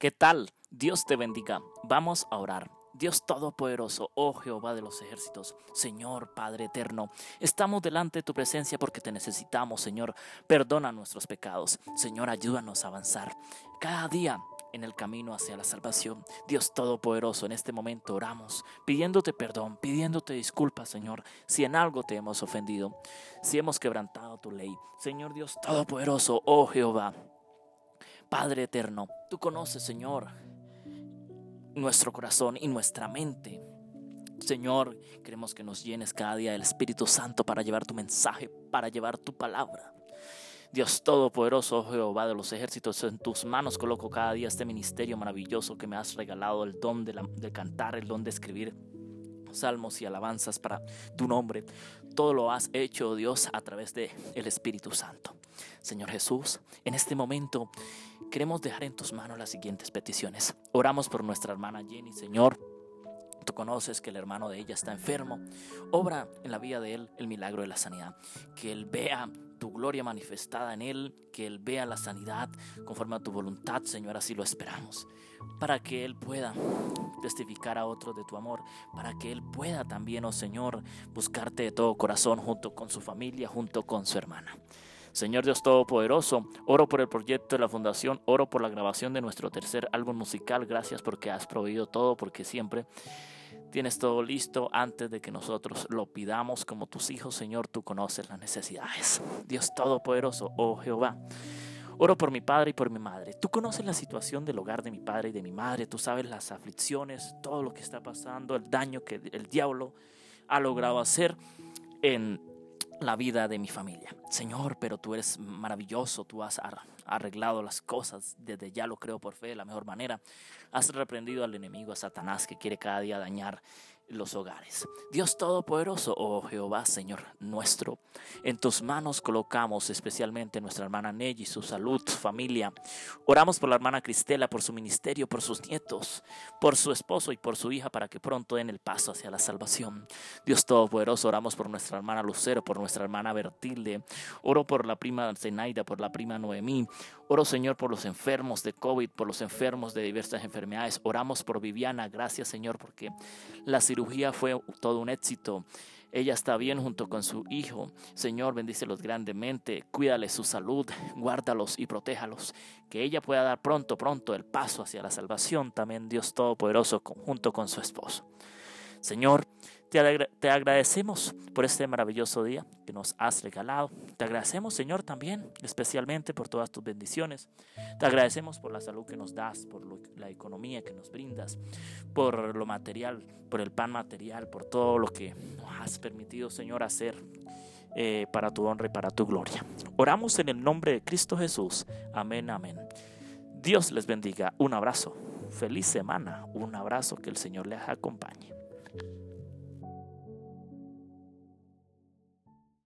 ¿Qué tal? Dios te bendiga. Vamos a orar. Dios Todopoderoso, oh Jehová de los ejércitos, Señor Padre eterno, estamos delante de tu presencia porque te necesitamos, Señor. Perdona nuestros pecados. Señor, ayúdanos a avanzar cada día en el camino hacia la salvación. Dios Todopoderoso, en este momento oramos, pidiéndote perdón, pidiéndote disculpas, Señor, si en algo te hemos ofendido, si hemos quebrantado tu ley. Señor Dios Todopoderoso, oh Jehová, Padre eterno, tú conoces, Señor, nuestro corazón y nuestra mente. Señor, queremos que nos llenes cada día del Espíritu Santo para llevar tu mensaje, para llevar tu palabra. Dios Todopoderoso, Jehová de los ejércitos, en tus manos coloco cada día este ministerio maravilloso que me has regalado, el don de, de cantar, el don de escribir salmos y alabanzas para tu nombre. Todo lo has hecho, Dios, a través de el Espíritu Santo. Señor Jesús, en este momento queremos dejar en tus manos las siguientes peticiones. Oramos por nuestra hermana Jenny, Señor. Tú conoces que el hermano de ella está enfermo. Obra en la vida de él el milagro de la sanidad. Que él vea tu gloria manifestada en Él, que Él vea la sanidad conforme a tu voluntad, Señor, así lo esperamos, para que Él pueda testificar a otros de tu amor, para que Él pueda también, oh Señor, buscarte de todo corazón junto con su familia, junto con su hermana. Señor Dios Todopoderoso, oro por el proyecto de la Fundación, oro por la grabación de nuestro tercer álbum musical, gracias porque has proveído todo, porque siempre Tienes todo listo antes de que nosotros lo pidamos como tus hijos, Señor. Tú conoces las necesidades. Dios Todopoderoso, oh Jehová. Oro por mi padre y por mi madre. Tú conoces la situación del hogar de mi padre y de mi madre. Tú sabes las aflicciones, todo lo que está pasando, el daño que el diablo ha logrado hacer en la vida de mi familia. Señor, pero tú eres maravilloso, tú has arreglado las cosas, desde ya lo creo por fe de la mejor manera. Has reprendido al enemigo, a Satanás, que quiere cada día dañar los hogares. Dios Todopoderoso, oh Jehová, Señor nuestro, en tus manos colocamos especialmente nuestra hermana Nelly, su salud, su familia. Oramos por la hermana Cristela, por su ministerio, por sus nietos, por su esposo y por su hija para que pronto den el paso hacia la salvación. Dios Todopoderoso, oramos por nuestra hermana Lucero, por nuestra hermana Bertilde. Oro por la prima Zenaida, por la prima Noemí. Oro, Señor, por los enfermos de COVID, por los enfermos de diversas enfermedades. Oramos por Viviana. Gracias, Señor, porque la fue todo un éxito. Ella está bien junto con su hijo. Señor, bendícelos grandemente. Cuídale su salud, guárdalos y protéjalos. Que ella pueda dar pronto, pronto el paso hacia la salvación. También Dios Todopoderoso junto con su esposo. Señor, te, agradecemos por este maravilloso día que nos has regalado. Te agradecemos, Señor, también, especialmente por todas tus bendiciones. Te agradecemos por la salud que nos das, por la economía que nos brindas, por lo material, por el pan material, por todo lo que nos has permitido, Señor, hacer eh, para tu honra y para tu gloria. Oramos en el nombre de Cristo Jesús. Amén, amén. Dios les bendiga. Un abrazo. Feliz semana. Un abrazo. Que el Señor les acompañe.